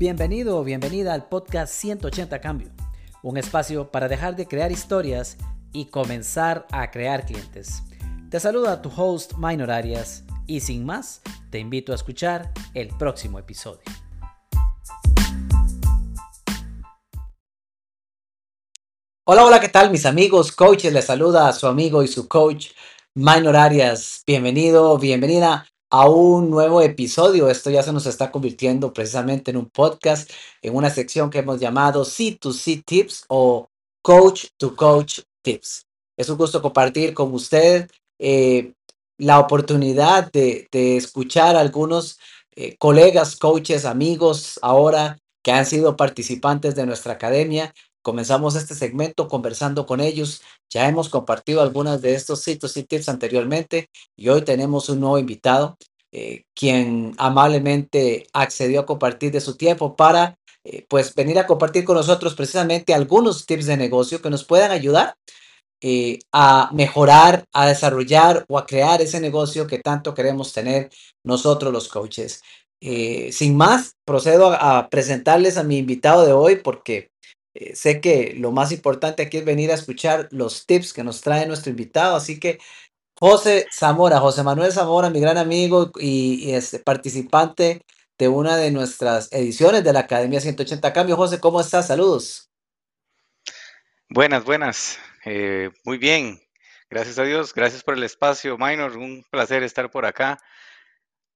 Bienvenido o bienvenida al podcast 180 Cambio, un espacio para dejar de crear historias y comenzar a crear clientes. Te saluda tu host Minor Arias y sin más, te invito a escuchar el próximo episodio. Hola, hola, ¿qué tal mis amigos? Coaches, les saluda a su amigo y su coach Minor Arias. Bienvenido, bienvenida a un nuevo episodio. Esto ya se nos está convirtiendo precisamente en un podcast, en una sección que hemos llamado C2C Tips o Coach to Coach Tips. Es un gusto compartir con usted eh, la oportunidad de, escuchar a algunos eh, colegas, coaches, amigos ahora que han sido participantes de nuestra academia. Comenzamos este segmento conversando con ellos. Ya hemos compartido algunas de estos sitios y tips anteriormente y hoy tenemos un nuevo invitado, eh, quien amablemente accedió a compartir de su tiempo para pues venir a compartir con nosotros precisamente algunos tips de negocio que nos puedan ayudar eh, a mejorar, a desarrollar o a crear ese negocio que tanto queremos tener nosotros los coaches. Eh, sin más, procedo a, presentarles a mi invitado de hoy porque eh, sé que lo más importante aquí es venir a escuchar los tips que nos trae nuestro invitado. Así que José Zamora, José Manuel Zamora, mi gran amigo y, este participante de una de nuestras ediciones de la Academia 180 Cambio. José, ¿cómo estás? Saludos. Buenas, buenas. Eh, muy bien, gracias a Dios, gracias por el espacio, Minor, un placer estar por acá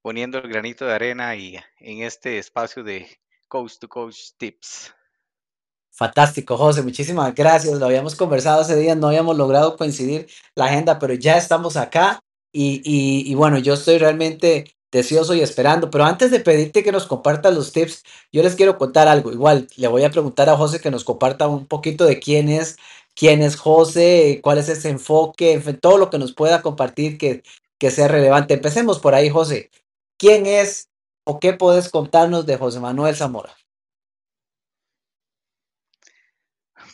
poniendo el granito de arena y en este espacio de Coach to Coach Tips. Fantástico, José, muchísimas gracias. Lo habíamos conversado hace días, no habíamos logrado coincidir la agenda, pero ya estamos acá y, y, bueno, yo estoy realmente deseoso y esperando. Pero antes de pedirte que nos compartas los tips, yo les quiero contar algo. Igual le voy a preguntar a José que nos comparta un poquito de quién es quién es José, cuál es ese enfoque, todo lo que nos pueda compartir que, que sea relevante. Empecemos por ahí, José. ¿Quién es o qué puedes contarnos de José Manuel Zamora?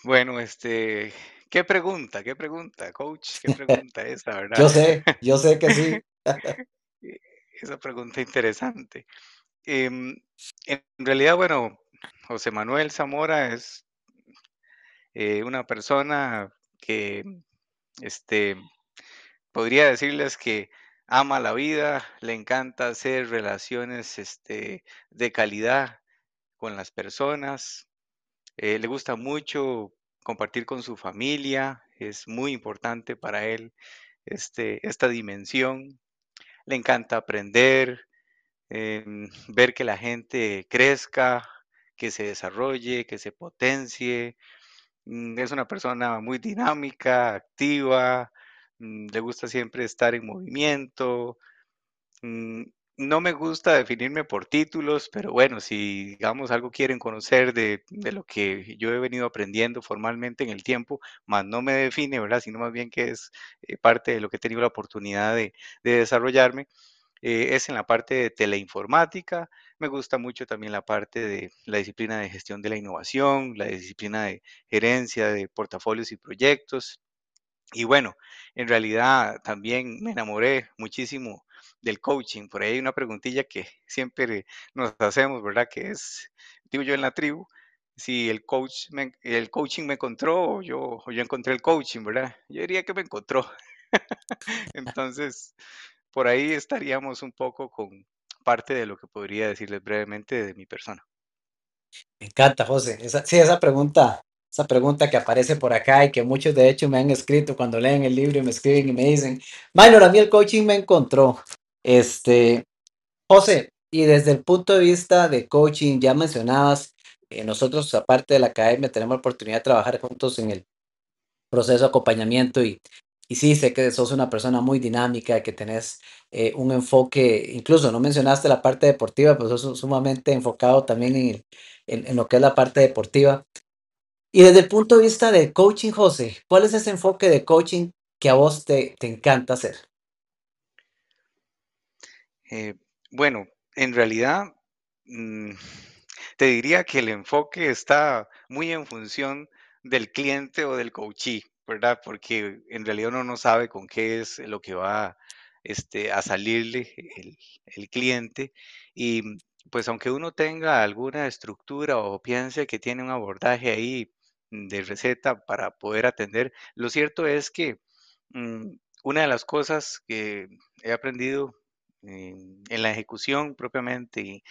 Bueno, este, qué pregunta, qué pregunta, coach, qué pregunta esa, ¿verdad? yo sé, yo sé que sí. esa pregunta interesante. Em, en realidad, bueno, José Manuel Zamora es eh, una persona que este, podría decirles que ama la vida, le encanta hacer relaciones este, de calidad con las personas, eh, le gusta mucho compartir con su familia, es muy importante para él este, esta dimensión, le encanta aprender, em, ver que la gente crezca, que se desarrolle, que se potencie, Mm, es una persona muy dinámica, activa, mm, le gusta siempre estar en movimiento. No me gusta definirme por títulos, pero bueno, si digamos algo quieren conocer de, lo que yo he venido aprendiendo formalmente en el tiempo, más no me define, ¿verdad? Sino más bien que es eh, parte de lo que he tenido la oportunidad de, desarrollarme, eh, es en la parte de teleinformática, me gusta mucho también la parte de la disciplina de gestión de la innovación, la disciplina de gerencia de portafolios y proyectos. Y bueno, en realidad también me enamoré muchísimo del coaching. Por ahí hay una preguntilla que siempre nos hacemos, ¿verdad? Que es, digo yo en la tribu, si el coach el coaching me encontró o yo, o yo encontré el coaching, ¿verdad? Yo diría que me encontró. Entonces, por ahí estaríamos un poco con, parte de lo que podría decirles brevemente de mi persona. Me encanta, José. Esa, sí, esa pregunta, esa pregunta que aparece por acá y que muchos de hecho me han escrito cuando leen el libro y me escriben y me dicen, Minor, a mí el coaching me encontró. Este, José, y desde el punto de vista de coaching, ya mencionabas, eh, nosotros aparte de la academia tenemos la oportunidad de trabajar juntos en el proceso de acompañamiento y y sí, sé que sos una persona muy dinámica, que tenés eh, un enfoque, incluso no mencionaste la parte deportiva, pero sos sumamente enfocado también en, en, lo que es la parte deportiva. Y desde el punto de vista de coaching, José, ¿cuál es ese enfoque de coaching que a vos te, te encanta hacer? Eh, bueno, en realidad, mm, te diría que el enfoque está muy en función del cliente o del coachee. ¿verdad? Porque en realidad uno no sabe con qué es lo que va este, a salirle el, cliente. Y pues aunque uno tenga alguna estructura o piense que tiene un abordaje ahí de receta para poder atender, lo cierto es que mm, una de las cosas que he aprendido en, la ejecución propiamente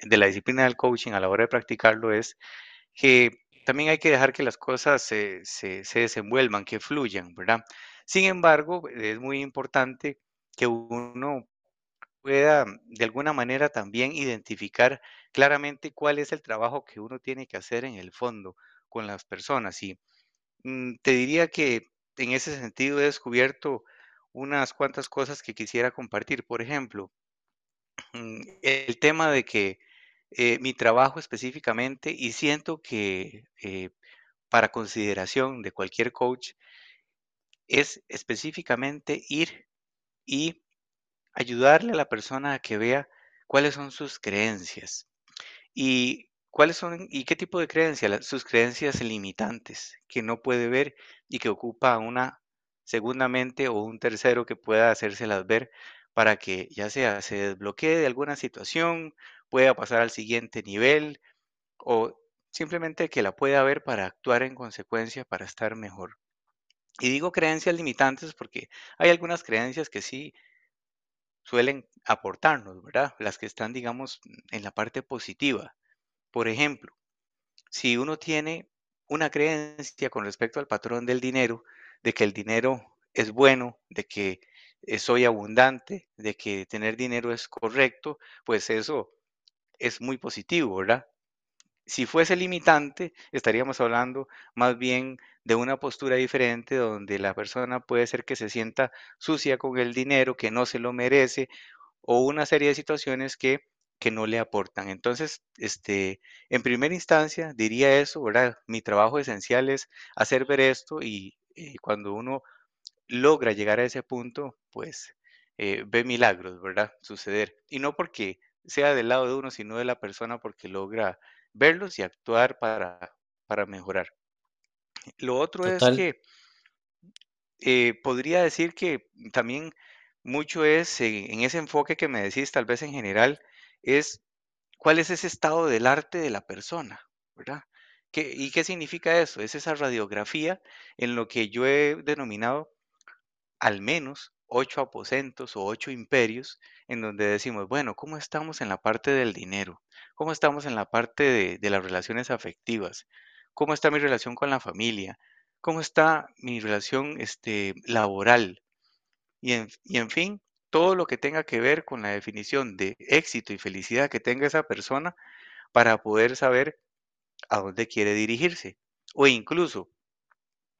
de la disciplina del coaching a la hora de practicarlo es que también hay que dejar que las cosas se, se, se desenvuelvan, que fluyan, ¿verdad? Sin embargo, es muy importante que uno pueda de alguna manera también identificar claramente cuál es el trabajo que uno tiene que hacer en el fondo con las personas. Y mm, te diría que en ese sentido he descubierto unas cuantas cosas que quisiera compartir. Por ejemplo, mm, el tema de que eh, mi trabajo específicamente, y siento que eh, para consideración de cualquier coach, es específicamente ir y ayudarle a la persona a que vea cuáles son sus creencias y cuáles son y qué tipo de creencias, sus creencias limitantes que no puede ver y que ocupa una segunda mente o un tercero que pueda hacérselas ver para que ya sea se desbloquee de alguna situación, pueda pasar al siguiente nivel o simplemente que la pueda ver para actuar en consecuencia para estar mejor. Y digo creencias limitantes porque hay algunas creencias que sí suelen aportarnos, ¿verdad? Las que están, digamos, en la parte positiva. Por ejemplo, si uno tiene una creencia con respecto al patrón del dinero, de que el dinero es bueno, de que eh, soy abundante, de que tener dinero es correcto, pues eso es muy positivo, ¿verdad? Si fuese limitante, estaríamos hablando más bien de una postura diferente donde la persona puede ser que se sienta sucia con el dinero, que no se lo merece o una serie de situaciones que, que no le aportan. Entonces, este, en primera instancia, diría eso, ¿verdad? Mi trabajo esencial es hacer ver esto y eh, cuando uno logra llegar a ese punto, pues eh, ve milagros, ¿verdad? Suceder. Y no porque sea del lado de uno, sino de la persona porque logra verlos y actuar para, para mejorar. Lo otro es que eh, podría decir que también mucho es, eh, en ese enfoque que me decís, tal vez en general, es cuál es ese estado del arte de la persona, ¿verdad? ¿Qué, ¿Y qué significa eso? Es esa radiografía en lo que yo he denominado al menos ocho aposentos o ocho imperios en donde decimos, bueno, ¿cómo estamos en la parte del dinero? ¿Cómo estamos en la parte de, de las relaciones afectivas? ¿Cómo está mi relación con la familia? ¿Cómo está mi relación este, laboral? Y en, y en fin, todo lo que tenga que ver con la definición de éxito y felicidad que tenga esa persona para poder saber a dónde quiere dirigirse. O incluso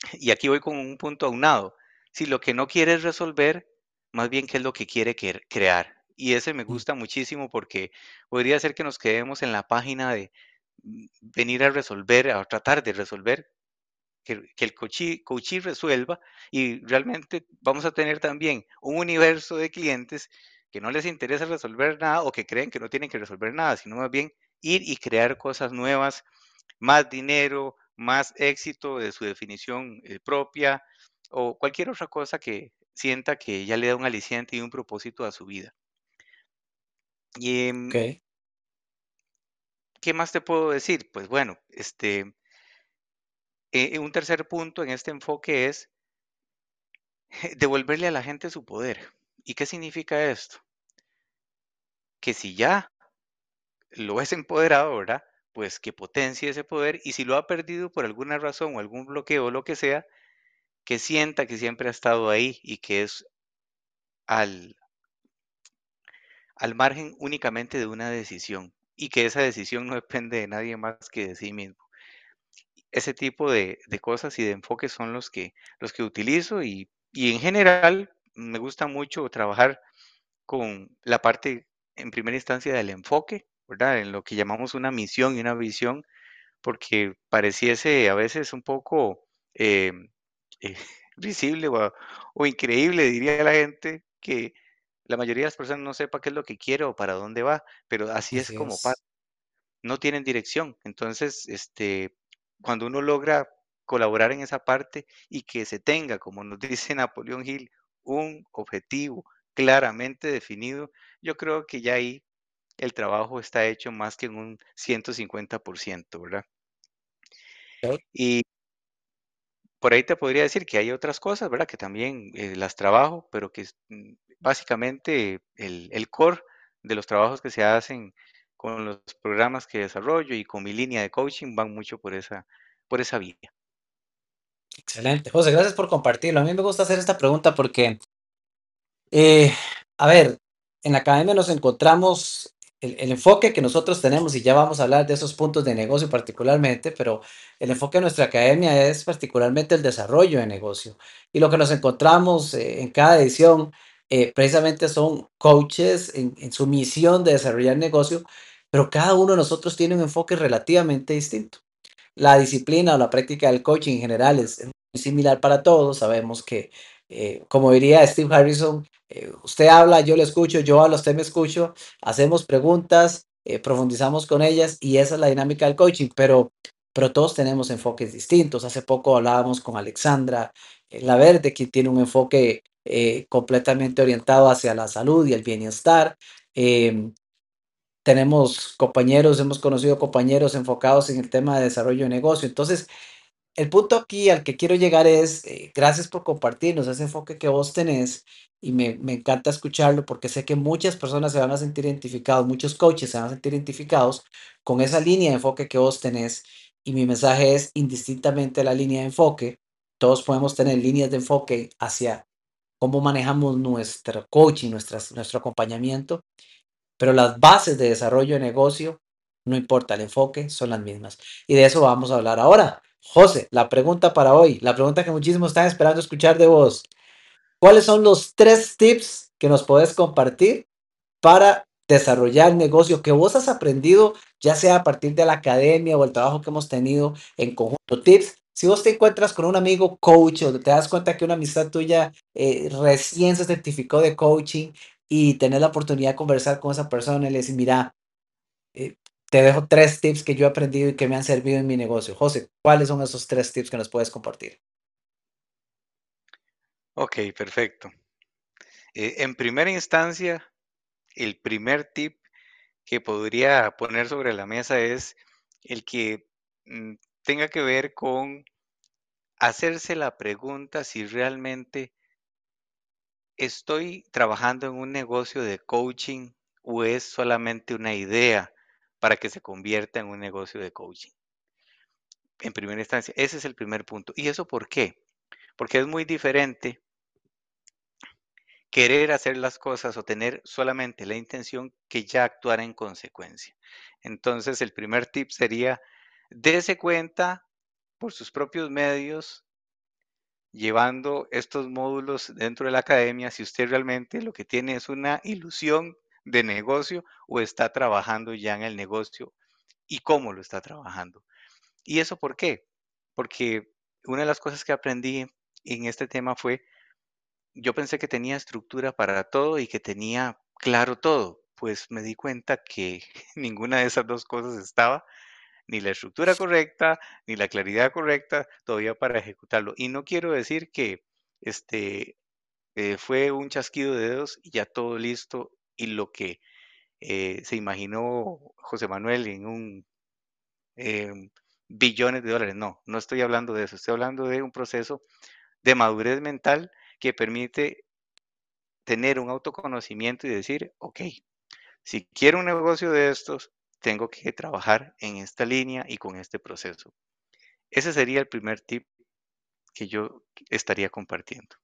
y aquí voy con un punto aunado. Si lo que no quiere es resolver, más bien qué es lo que quiere crear. Y ese me Mm, gusta muchísimo porque podría ser que nos quedemos en la página de mm, venir a resolver, a tratar de resolver, que, que el coachí resuelva y realmente vamos a tener también un universo de clientes que no les interesa resolver nada o que creen que no tienen que resolver nada, sino más bien ir y crear cosas nuevas más dinero, más éxito de su definición eh, propia o cualquier otra cosa que sienta que ya le da un aliciente y un propósito a su vida. ¿Y em, qué más te puedo decir? Pues bueno, este, eh, un tercer punto en este enfoque es devolverle a la gente su poder. ¿Y qué significa esto? Que si ya lo es empoderado, ¿verdad? Pues que potencie ese poder y si lo ha perdido por alguna razón o algún bloqueo o lo que sea, que sienta que siempre ha estado ahí y que es al, al margen únicamente de una decisión y que esa decisión no depende de nadie más que de sí mismo. Ese tipo de, de cosas y de enfoques son los que, los que utilizo y, y en general me gusta mucho trabajar con la parte en primera instancia del enfoque, ¿verdad? En lo que llamamos una misión y una visión, porque pareciese a veces un poco eh, eh, risible o, o increíble, diría la gente, que la mayoría de las personas no sepa qué es lo que quiere o para dónde va, pero así es como pasa, no tienen dirección. Entonces, este, cuando uno logra colaborar en esa parte y que se tenga, como nos dice Napoleón Hill, un objetivo claramente definido, yo creo que ya ahí el trabajo está hecho más que en un 150%, ¿verdad? Y por ahí te podría decir que hay otras cosas, ¿verdad? Que también, eh, las trabajo, pero que mm, básicamente el el core de los trabajos que se hacen con los programas que desarrollo y con mi línea de coaching van mucho por esa por esa vía. Excelente. José, gracias por compartirlo. A mí me gusta hacer esta pregunta porque eh, a ver, en la academia nos encontramos el el enfoque que nosotros tenemos, y ya vamos a hablar de esos puntos de negocio particularmente, pero el enfoque de nuestra academia es particularmente el desarrollo de negocio. Y lo que nos encontramos, eh, en cada edición, eh, precisamente son coaches en en su misión de desarrollar negocio, pero cada uno de nosotros tiene un enfoque relativamente distinto. La disciplina o la práctica del coaching en general es muy similar para todos. Sabemos que, eh, como diría Steve Harrison, eh, usted habla, yo le escucho, yo hablo, usted me escucho, hacemos preguntas, eh, profundizamos con ellas y esa es la dinámica del coaching, pero pero todos tenemos enfoques distintos. Hace poco hablábamos con Alexandra eh, Laverde, quien tiene un enfoque, completamente orientado hacia la salud y el bienestar. Em, tenemos compañeros, hemos conocido compañeros enfocados en el tema de desarrollo de negocio. Entonces, el punto aquí al que quiero llegar es, eh, gracias por compartirnos ese enfoque que vos tenés, y me me encanta escucharlo, porque sé que muchas personas se van a sentir identificados, muchos coaches se van a sentir identificados con esa línea de enfoque que vos tenés. Y mi mensaje es, indistintamente la línea de enfoque, todos podemos tener líneas de enfoque hacia cómo manejamos nuestro coaching, nuestras nuestro acompañamiento, pero las bases de desarrollo de negocio, no importa el enfoque, son las mismas. Y de eso vamos a hablar ahora. José, la pregunta para hoy, la pregunta que muchísimos están esperando escuchar de vos. ¿Cuáles son los 3 tips que nos podés compartir para desarrollar negocio que vos has aprendido, ya sea a partir de la academia o el trabajo que hemos tenido en conjunto? Tips, si vos te encuentras con un amigo coach, o te das cuenta que una amistad tuya, eh, recién se certificó de coaching y tenés la oportunidad de conversar con esa persona y le decís: "Mira, eh, te dejo 3 tips que yo he aprendido y que me han servido en mi negocio". José, ¿cuáles son esos 3 tips que nos puedes compartir? Okey, perfecto. Eh, en primera instancia, el primer tip que podría poner sobre la mesa es el que, mm, tenga que ver con hacerse la pregunta si realmente ¿estoy trabajando en un negocio de coaching o es solamente una idea para que se convierta en un negocio de coaching? En primera instancia, ese es el primer punto, ¿y eso por qué? Porque es muy diferente querer hacer las cosas o tener solamente la intención que ya actuar en consecuencia. Entonces, el primer tip sería, dese cuenta por sus propios medios llevando estos módulos dentro de la academia, si usted realmente lo que tiene es una ilusión de negocio o está trabajando ya en el negocio y cómo lo está trabajando. ¿Y eso por qué? Porque una de las cosas que aprendí en este tema fue, yo pensé que tenía estructura para todo y que tenía claro todo, pues me di cuenta que ninguna de esas 2 cosas estaba, ni la estructura correcta, ni la claridad correcta todavía para ejecutarlo. Y no quiero decir que, este, eh, fue un chasquido de dedos y ya todo listo, y lo que, eh, se imaginó José Manuel en un, em, billones de dólares. No, no estoy hablando de eso, estoy hablando de un proceso de madurez mental que permite tener un autoconocimiento y decir: "Okey, si quiero un negocio de estos, tengo que trabajar en esta línea y con este proceso". Ese sería el primer tip que yo estaría compartiendo.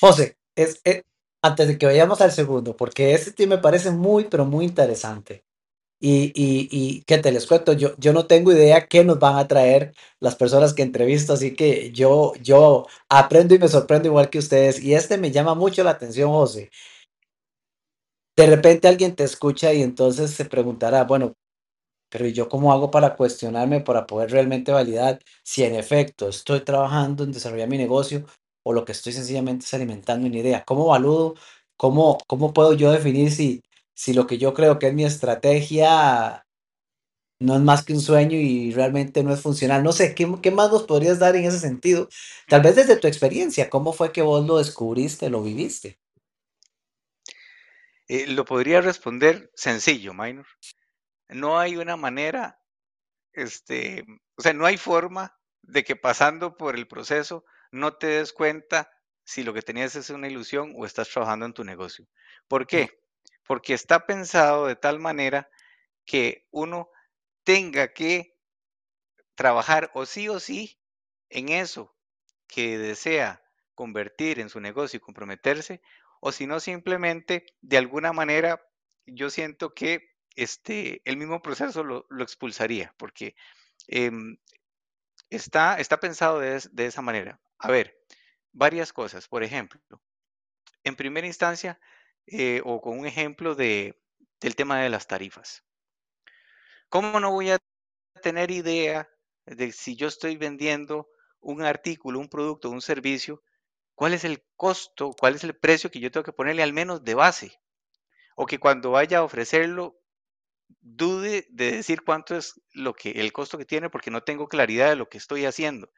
José, es eh, antes de que vayamos al segundo, porque ese tip me parece muy, pero muy interesante. Y y y, ¿qué te les cuento? Yo yo no tengo idea qué nos van a traer las personas que entrevisto, así que yo yo aprendo y me sorprendo igual que ustedes, y este me llama mucho la atención, José. De repente alguien te escucha y entonces se preguntará: "Bueno, pero, ¿y yo cómo hago para cuestionarme, para poder realmente validar si en efecto estoy trabajando en desarrollar mi negocio o lo que estoy sencillamente es alimentando una idea? ¿Cómo evalúo? ¿Cómo cómo puedo yo definir si si lo que yo creo que es mi estrategia no es más que un sueño y realmente no es funcional? No sé, ¿qué qué más nos podrías dar en ese sentido? Tal vez desde tu experiencia, ¿cómo fue que vos lo descubriste, lo viviste? Eh, lo podría responder sencillo, Minor. No hay una manera, este, o sea, no hay forma de que pasando por el proceso no te des cuenta si lo que tenías es una ilusión o estás trabajando en tu negocio. ¿Por qué? Porque está pensado de tal manera que uno tenga que trabajar o sí o sí en eso que desea convertir en su negocio y comprometerse, o si no, simplemente de alguna manera yo siento que este, el mismo proceso lo, lo expulsaría, porque em, está, está pensado de, de esa manera. A ver, varias cosas. Por ejemplo, en primera instancia, eh, o con un ejemplo de, del tema de las tarifas. ¿Cómo no voy a tener idea de si yo estoy vendiendo un artículo, un producto, un servicio, cuál es el costo, cuál es el precio que yo tengo que ponerle al menos de base? O que cuando vaya a ofrecerlo, dude de decir cuánto es lo que el costo que tiene porque no tengo claridad de lo que estoy haciendo.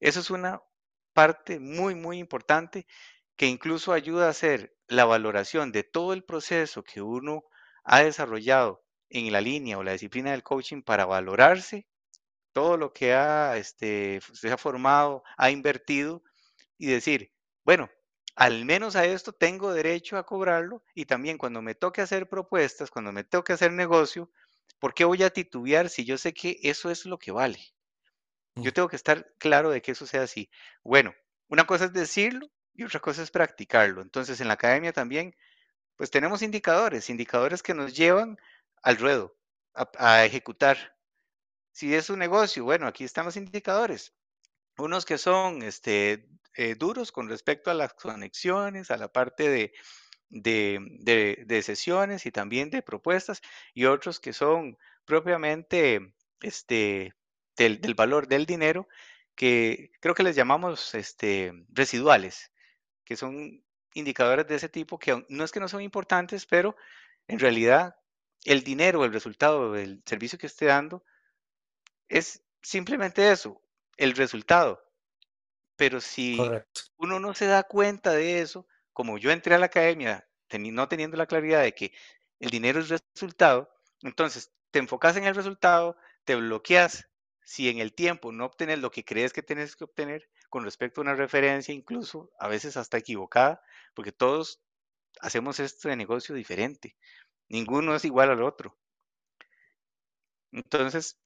Eso es una parte muy, muy importante que incluso ayuda a hacer la valoración de todo el proceso que uno ha desarrollado en la línea o la disciplina del coaching para valorarse todo lo que ha, este, se ha formado, ha invertido y decir, bueno, al menos a esto tengo derecho a cobrarlo y también cuando me toque hacer propuestas, cuando me toque hacer negocio, ¿por qué voy a titubear si yo sé que eso es lo que vale? Yo tengo que estar claro de que eso sea así. Bueno, una cosa es decirlo y otra cosa es practicarlo. Entonces, en la academia también, pues tenemos indicadores, indicadores que nos llevan al ruedo, a, a ejecutar. Si es un negocio, bueno, aquí están los indicadores. Unos que son este, eh, duros con respecto a las conexiones, a la parte de, de, de- de sesiones y también de propuestas, y otros que son propiamente este, del, del valor del dinero, que creo que les llamamos este, residuales, que son indicadores de ese tipo que no es que no son importantes, pero en realidad el dinero, el resultado del servicio que esté dando, es simplemente eso, el resultado. Pero si Correcto. uno no se da cuenta de eso, como yo entré a la academia teni- no teniendo la claridad de que el dinero es resultado, entonces te enfocas en el resultado, te bloqueas si en el tiempo no obtienes lo que crees que tienes que obtener con respecto a una referencia, incluso a veces hasta equivocada, porque todos hacemos esto de negocio diferente, ninguno es igual al otro. Entonces,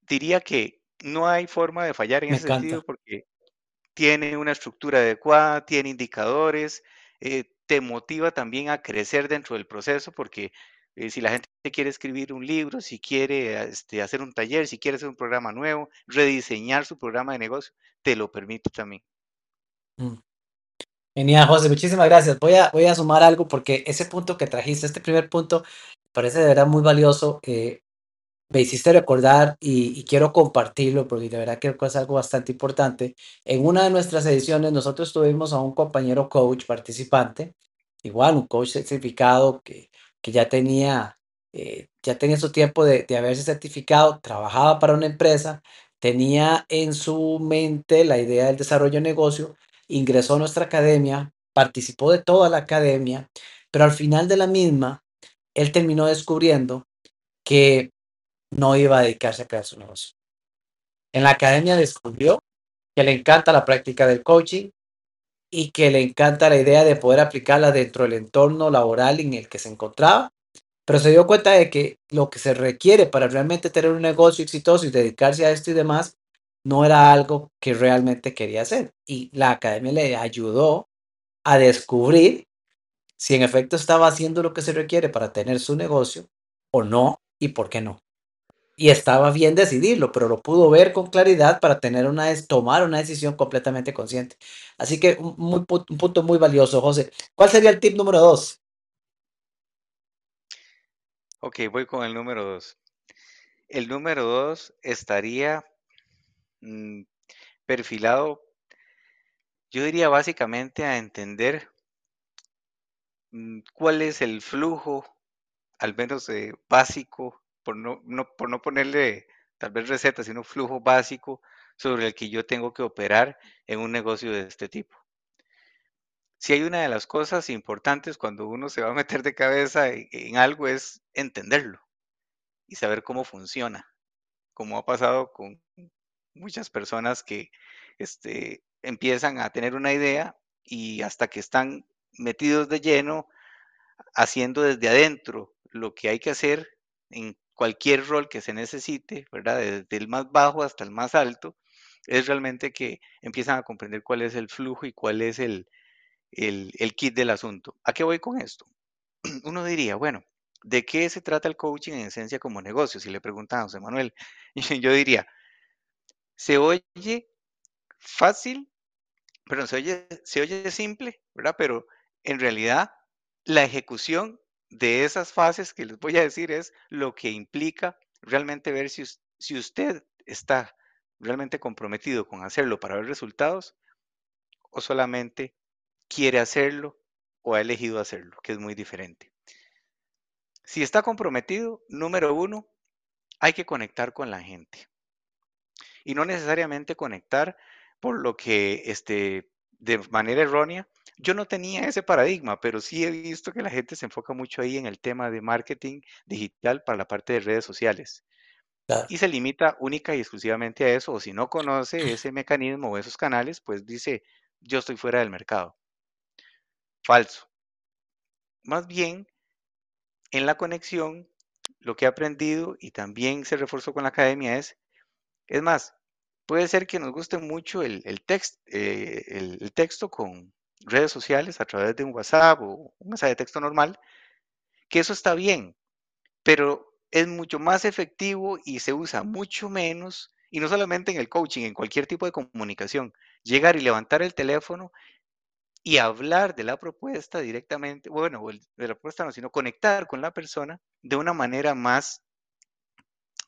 diría que no hay forma de fallar en Me ese sentido porque tiene una estructura adecuada, tiene indicadores, eh, te motiva también a crecer dentro del proceso, porque eh, si la gente quiere escribir un libro, si quiere este, hacer un taller, si quiere hacer un programa nuevo, rediseñar su programa de negocio, te lo permite también. Mm. Genial, José, muchísimas gracias. Voy a, voy a sumar algo porque ese punto que trajiste, este primer punto, parece de verdad muy valioso. eh, me hiciste recordar y, y quiero compartirlo porque de verdad creo que es algo bastante importante. En una de nuestras ediciones nosotros tuvimos a un compañero coach participante, igual un coach certificado que, que ya tenía, eh, ya tenía su tiempo de, de haberse certificado, trabajaba para una empresa, tenía en su mente la idea del desarrollo de negocio, ingresó a nuestra academia, participó de toda la academia, pero al final de la misma, él terminó descubriendo que no iba a dedicarse a crear su negocio. En la academia descubrió que le encanta la práctica del coaching y que le encanta la idea de poder aplicarla dentro del entorno laboral en el que se encontraba, pero se dio cuenta de que lo que se requiere para realmente tener un negocio exitoso y dedicarse a esto y demás no era algo que realmente quería hacer. Y la academia le ayudó a descubrir si en efecto estaba haciendo lo que se requiere para tener su negocio o no y por qué no. Y estaba bien decidirlo, pero lo pudo ver con claridad para tener una, tomar una decisión completamente consciente. Así que un punto muy valioso, José. ¿Cuál sería el tip número dos? Ok, voy con el número dos. El número dos estaría mm, perfilado, yo diría básicamente a entender mm, cuál es el flujo al menos eh, básico, por no, no, por no ponerle tal vez receta, sino flujo básico sobre el que yo tengo que operar en un negocio de este tipo. si hay una de las cosas importantes cuando uno se va a meter de cabeza en, algo es entenderlo y saber cómo funciona, como ha pasado con muchas personas que este, empiezan a tener una idea y hasta que están metidos de lleno haciendo desde adentro lo que hay que hacer en cualquier rol que se necesite, ¿verdad? Desde el más bajo hasta el más alto, es realmente que empiezan a comprender cuál es el flujo y cuál es el, el, kit del asunto. ¿A qué voy con esto? Uno diría, bueno, ¿de qué se trata el coaching en esencia como negocio? Si le preguntan a José Manuel, yo diría, se oye fácil, pero se oye, se oye simple, ¿verdad? Pero en realidad la ejecución de esas fases que les voy a decir es lo que implica realmente ver si, si usted está realmente comprometido con hacerlo para ver resultados o solamente quiere hacerlo o ha elegido hacerlo, que es muy diferente. Si está comprometido, número uno, hay que conectar con la gente. Y no necesariamente conectar por lo que este, de manera errónea. Yo no tenía ese paradigma, pero sí he visto que la gente se enfoca mucho ahí en el tema de marketing digital para la parte de redes sociales. Claro. Y se limita única y exclusivamente a eso, o si no conoce ese mecanismo o esos canales, pues dice, yo estoy fuera del mercado. Falso. Más bien, en la conexión, lo que he aprendido y también se reforzó con la academia es, es más, puede ser que nos guste mucho el, el, text, eh, el, el texto con redes sociales a través de un WhatsApp o un mensaje de texto normal, que eso está bien, pero es mucho más efectivo y se usa mucho menos, y no solamente en el coaching, en cualquier tipo de comunicación, llegar y levantar el teléfono y hablar de la propuesta directamente, bueno, de la propuesta no, sino conectar con la persona de una manera más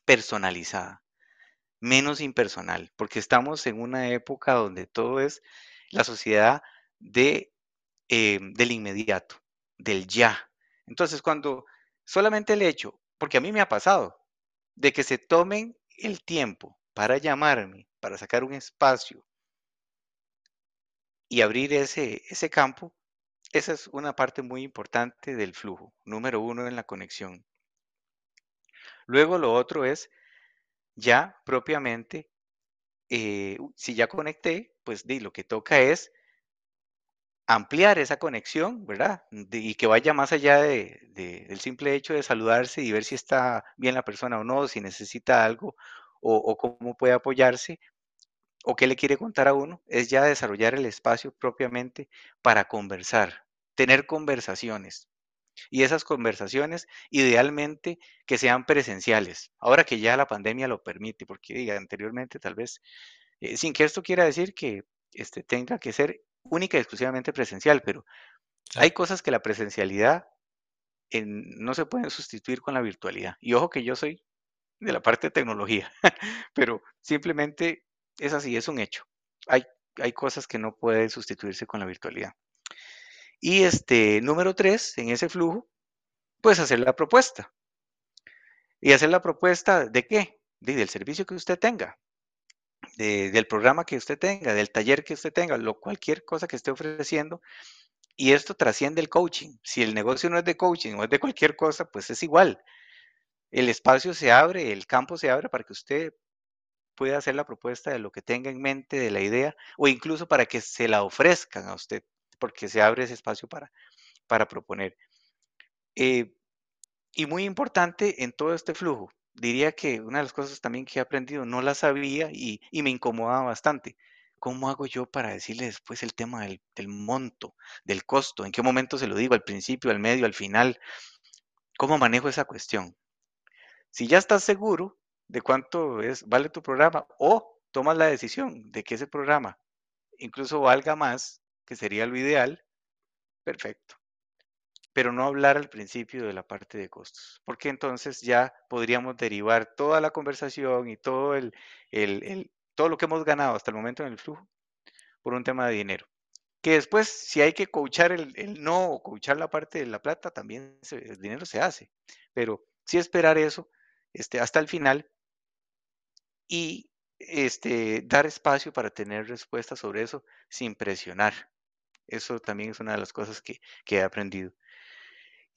personalizada, menos impersonal, porque estamos en una época donde todo es la sociedad de, eh, del inmediato, del ya. Entonces, cuando solamente el hecho, porque a mí me ha pasado, de que se tomen el tiempo para llamarme, para sacar un espacio y abrir ese, ese campo, esa es una parte muy importante del flujo, número uno en la conexión. Luego lo otro es ya propiamente, eh, si ya conecté, pues di, lo que toca es ampliar esa conexión, ¿verdad? Y que vaya más allá de, de, del simple hecho de saludarse y ver si está bien la persona o no, si necesita algo o, o cómo puede apoyarse o qué le quiere contar a uno, es ya desarrollar el espacio propiamente para conversar, tener conversaciones. Y esas conversaciones, idealmente, que sean presenciales, ahora que ya la pandemia lo permite, porque diga, anteriormente tal vez, eh, sin que esto quiera decir que este, tenga que ser única y exclusivamente presencial, pero Claro. hay cosas que la presencialidad en, no se pueden sustituir con la virtualidad. Y ojo que yo soy de la parte de tecnología, pero simplemente es así, es un hecho. Hay, hay cosas que no pueden sustituirse con la virtualidad. Y este número tres, en ese flujo, pues hacer la propuesta. ¿Y hacer la propuesta de qué? De, del servicio que usted tenga, de, del programa que usted tenga, del taller que usted tenga, lo, cualquier cosa que esté ofreciendo. Y esto trasciende el coaching. Si el negocio no es de coaching o es de cualquier cosa, pues es igual. El espacio se abre, el campo se abre para que usted pueda hacer la propuesta de lo que tenga en mente, de la idea, o incluso para que se la ofrezcan a usted, porque se abre ese espacio para, para proponer. Eh, y muy importante en todo este flujo, diría que una de las cosas también que he aprendido, no la sabía y, y me incomodaba bastante. ¿Cómo hago yo para decirle después el tema del, del, monto, del costo? ¿En qué momento se lo digo? ¿Al principio, al medio, al final? ¿Cómo manejo esa cuestión? Si ya estás seguro de cuánto es, vale tu programa o tomas la decisión de que ese programa incluso valga más, que sería lo ideal, perfecto pero no hablar al principio de la parte de costos, porque entonces ya podríamos derivar toda la conversación y todo, el, todo lo que hemos ganado hasta el momento en el flujo por un tema de dinero. Que después, si hay que coachar el, el no o coachar la parte de la plata, también el dinero se hace, pero sí esperar eso este, hasta el final y este, dar espacio para tener respuestas sobre eso sin presionar. Eso también es una de las cosas que, que he aprendido.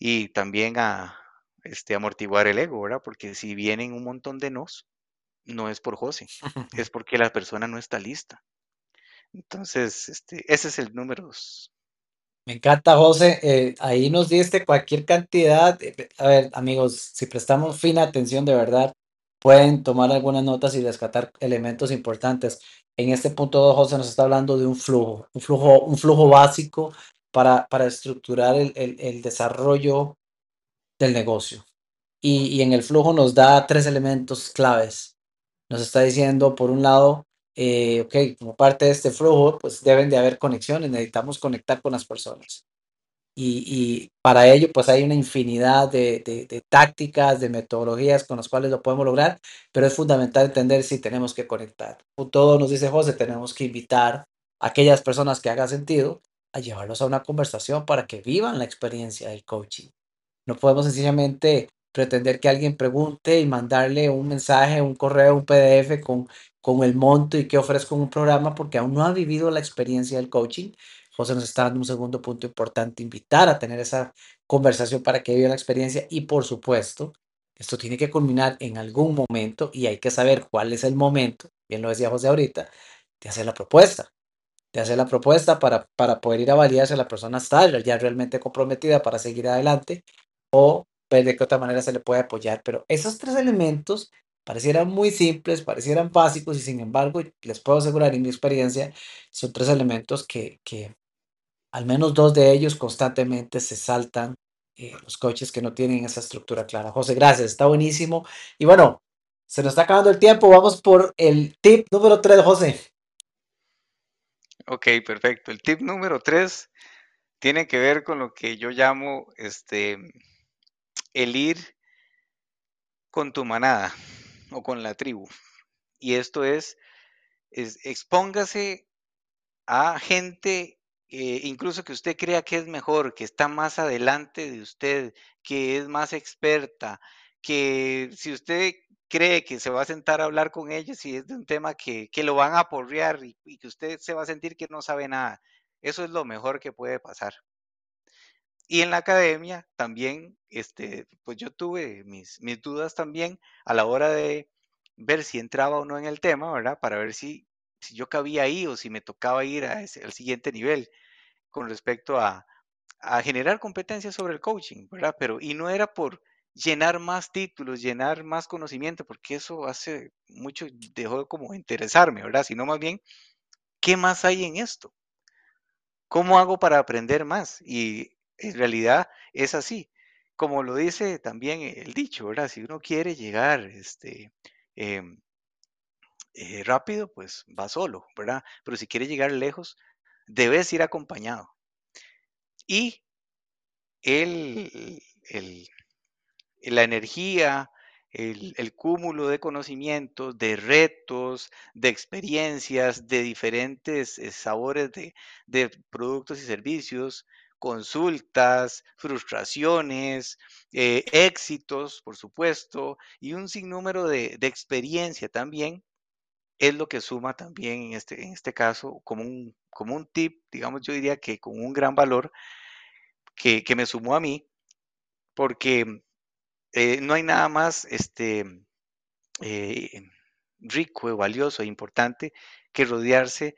Y también a este, amortiguar el ego, ¿verdad? Porque si vienen un montón de nos, no es por José, es porque la persona no está lista. Entonces, este, ese es el número dos. Me encanta, José. Eh, ahí nos diste cualquier cantidad. de- A ver, amigos, si prestamos fina atención de verdad, pueden tomar algunas notas y rescatar elementos importantes. En este punto 2, José nos está hablando de un flujo, un flujo, un flujo básico para, para estructurar el, el- desarrollo del negocio. Y, y en el flujo nos da tres elementos claves. Nos está diciendo, por un lado, eh, ok, como parte de este flujo, pues deben de haber conexiones, necesitamos conectar con las personas. Y, y para ello, pues hay una infinidad de, de- de tácticas, de metodologías con las cuales lo podemos lograr, pero es fundamental entender si tenemos que conectar. Todo nos dice José, tenemos que invitar a aquellas personas que haga sentido a llevarlos a una conversación para que vivan la experiencia del coaching. No podemos sencillamente pretender que alguien pregunte y mandarle un mensaje, un correo, un PDF con, con el monto y qué ofrezco un programa porque aún no ha vivido la experiencia del coaching. José nos está dando un segundo punto importante, invitar a tener esa conversación para que viva la experiencia y por supuesto, esto tiene que culminar en algún momento y hay que saber cuál es el momento, bien lo decía José ahorita, de hacer la propuesta de hacer la propuesta para, para poder ir a validar si la persona está ya realmente comprometida para seguir adelante o ver de qué otra manera se le puede apoyar. Pero esos tres elementos parecieran muy simples, parecieran básicos y sin embargo, les puedo asegurar en mi experiencia, son tres elementos que, que al menos dos de ellos constantemente se saltan eh, los coches que no tienen esa estructura clara. José, gracias, está buenísimo. Y bueno, se nos está acabando el tiempo, vamos por el tip número tres, José. Ok, perfecto. El tip número tres tiene que ver con lo que yo llamo este, el ir con tu manada o con la tribu. Y esto es, es expóngase a gente, eh, incluso que usted crea que es mejor, que está más adelante de usted, que es más experta, que si usted cree que se va a sentar a hablar con ellos y es de un tema que, que lo van a aporrear y, y que usted se va a sentir que no sabe nada, eso es lo mejor que puede pasar. Y en la academia también, este, pues yo tuve mis, mis dudas también a la hora de ver si entraba o no en el tema, ¿verdad? Para ver si, si yo cabía ahí o si me tocaba ir a ese- al siguiente nivel con respecto a, a generar competencias sobre el coaching, ¿verdad? Pero, y no era por llenar más títulos, llenar más conocimiento, porque eso hace mucho, dejó como interesarme, ¿verdad? Sino más bien, ¿qué más hay en esto? ¿Cómo hago para aprender más? Y en realidad es así. Como lo dice también el dicho, ¿verdad? Si uno quiere llegar este, em, eh, rápido, pues va solo, ¿verdad? Pero si quiere llegar lejos, debes ir acompañado. Y el, el- la energía, el, el cúmulo de conocimientos, de retos, de experiencias, de diferentes eh, sabores de, de productos y servicios, consultas, frustraciones, eh, éxitos, por supuesto, y un sinnúmero de, de experiencia también es lo que suma también en este, en este caso como un, como un tip, digamos, yo diría que con un gran valor que, que me sumó a mí, porque eh, no hay nada más este, eh, rico, valioso e importante que rodearse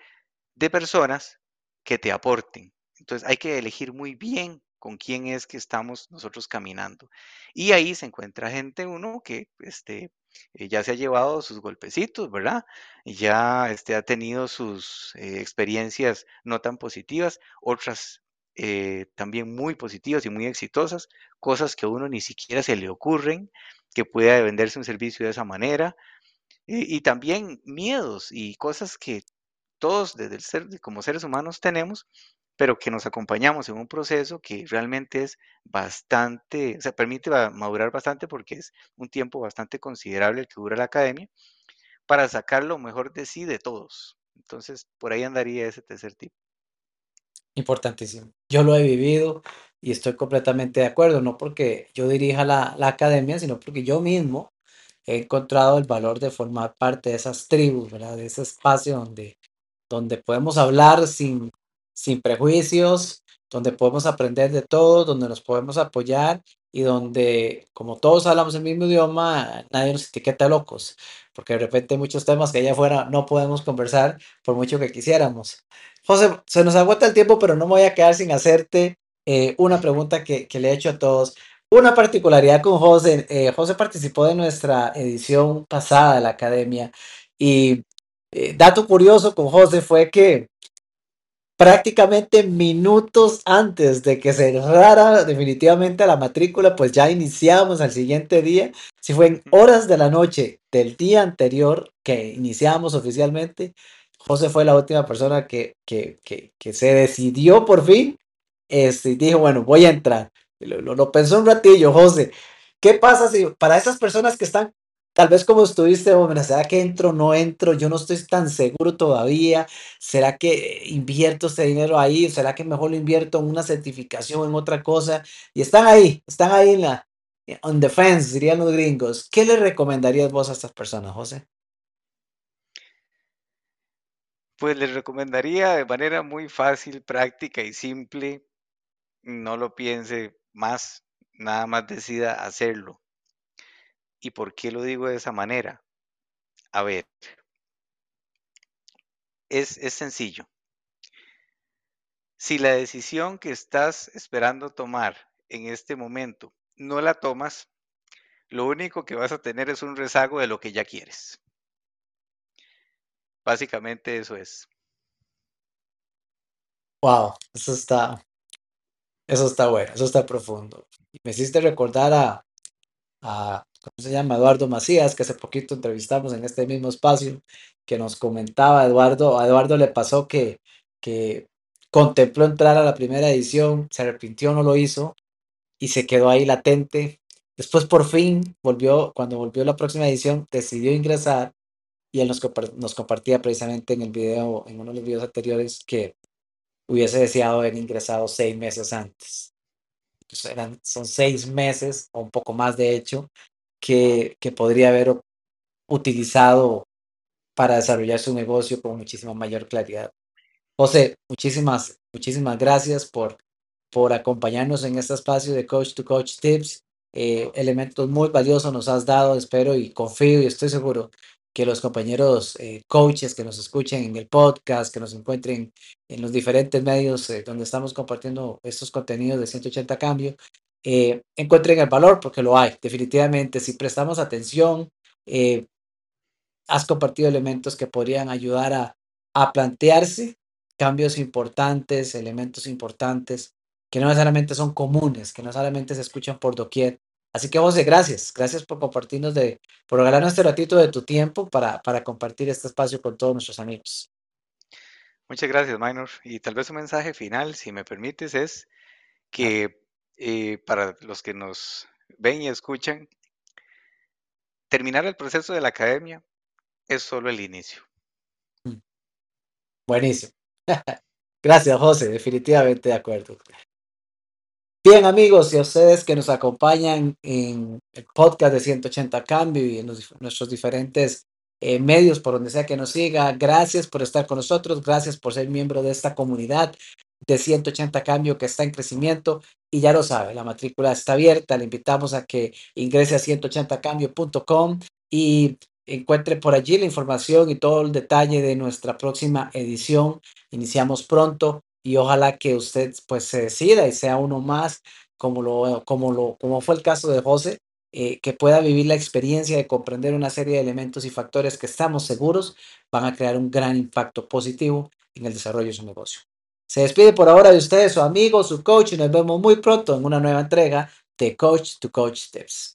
de personas que te aporten. Entonces hay que elegir muy bien con quién es que estamos nosotros caminando. Y ahí se encuentra gente, uno que este, eh, ya se ha llevado sus golpecitos, ¿verdad? Ya este, ha tenido sus eh, experiencias no tan positivas, otras eh, también muy positivas y muy exitosas, cosas que a uno ni siquiera se le ocurren, que pueda venderse un servicio de esa manera, y, también miedos y cosas que todos desde el ser, como seres humanos tenemos, pero que nos acompañamos en un proceso que realmente es bastante, o sea, permite madurar bastante porque es un tiempo bastante considerable el que dura la academia para sacar lo mejor de sí de todos. Entonces, por ahí andaría ese tercer tipo. Importantísimo. Yo lo he vivido y estoy completamente de acuerdo, no porque yo dirija la, la academia, sino porque yo mismo he encontrado el valor de formar parte de esas tribus. De ese espacio donde, donde podemos hablar sin, sin prejuicios, donde podemos aprender de todo, donde nos podemos apoyar y donde, como todos hablamos el mismo idioma, nadie nos etiqueta locos, porque de repente muchos temas que allá afuera no podemos conversar por mucho que quisiéramos. José, se nos agota el tiempo, pero no me voy a quedar sin hacerte eh, una pregunta que, que, le he hecho a todos. Una particularidad con José, eh, José participó de nuestra edición pasada de la academia y eh, dato curioso con José fue que prácticamente minutos antes de que cerrara definitivamente la matrícula, pues ya iniciamos al siguiente día. Si fue en horas de la noche del día anterior que iniciamos oficialmente, José fue la última persona que, que, que, que se decidió por fin este, y dijo, bueno, voy a entrar. Lo, lo, lo, pensó un ratillo, José. ¿Qué pasa si para esas personas que están Tal vez como estuviste, hombre, ¿será que entro, no entro? Yo no estoy tan seguro todavía. ¿Será que invierto este dinero ahí? ¿Será que mejor lo invierto en una certificación, en otra cosa? Y están ahí, están ahí en la, on the fence, dirían los gringos. ¿Qué le recomendarías vos a estas personas, José? Pues les recomendaría de manera muy fácil, práctica y simple, no lo piense más, nada más decida hacerlo. ¿Y por qué lo digo de esa manera? A ver, es, es sencillo. Si la decisión que estás esperando tomar en este momento no la tomas, lo único que vas a tener es un rezago de lo que ya quieres. Básicamente eso es. Wow, eso está, eso está bueno, eso está profundo. Me hiciste recordar a, a ¿cómo se llama? Eduardo Macías, que hace poquito entrevistamos en este mismo espacio, que nos comentaba Eduardo, a Eduardo le pasó que, que contempló entrar a la primera edición, se arrepintió, no lo hizo y se quedó ahí latente. Después por fin volvió, cuando volvió la próxima edición, decidió ingresar y él nos, nos compartía precisamente en el video, en uno de los videos anteriores, que hubiese deseado haber ingresado seis meses antes. Pues eran, son seis meses, o un poco más de hecho, que, que podría haber utilizado para desarrollar su negocio con muchísima mayor claridad. José, muchísimas, muchísimas gracias por, por acompañarnos en este espacio de Coach to Coach Tips. Eh, elementos muy valiosos nos has dado, espero y confío y estoy seguro que los compañeros eh, coaches que nos escuchen en el podcast, que nos encuentren en los diferentes medios eh, donde estamos compartiendo estos contenidos de 180 cambios, eh, encuentren el valor porque lo hay, definitivamente. Si prestamos atención, has compartido elementos que podrían ayudar a, a plantearse cambios importantes, elementos importantes que no necesariamente son comunes, que no solamente se escuchan por doquier, Así que José, gracias. Gracias por compartirnos de, por regalarnos este ratito de tu tiempo para, para compartir este espacio con todos nuestros amigos. Muchas gracias, Minor. Y tal vez un mensaje final, si me permites, es que eh, para los que nos ven y escuchan, terminar el proceso de la academia es solo el inicio. Mm. Buenísimo. Gracias, José. Definitivamente de acuerdo. Bien, amigos, y a ustedes que nos acompañan en el podcast de 180 Cambio y en nuestros diferentes eh, medios por donde sea que nos siga, gracias por estar con nosotros, gracias por ser miembro de esta comunidad de 180 Cambio que está en crecimiento y ya lo sabe, la matrícula está abierta, le invitamos a que ingrese a 180cambio.com y encuentre por allí la información y todo el detalle de nuestra próxima edición. Iniciamos pronto y ojalá que usted pues se decida y sea uno más como lo como lo como fue el caso de José eh, que pueda vivir la experiencia de comprender una serie de elementos y factores que estamos seguros van a crear un gran impacto positivo en el desarrollo de su negocio. Se despide por ahora de ustedes su amigo, su coach y nos vemos muy pronto en una nueva entrega de Coach to Coach Tips.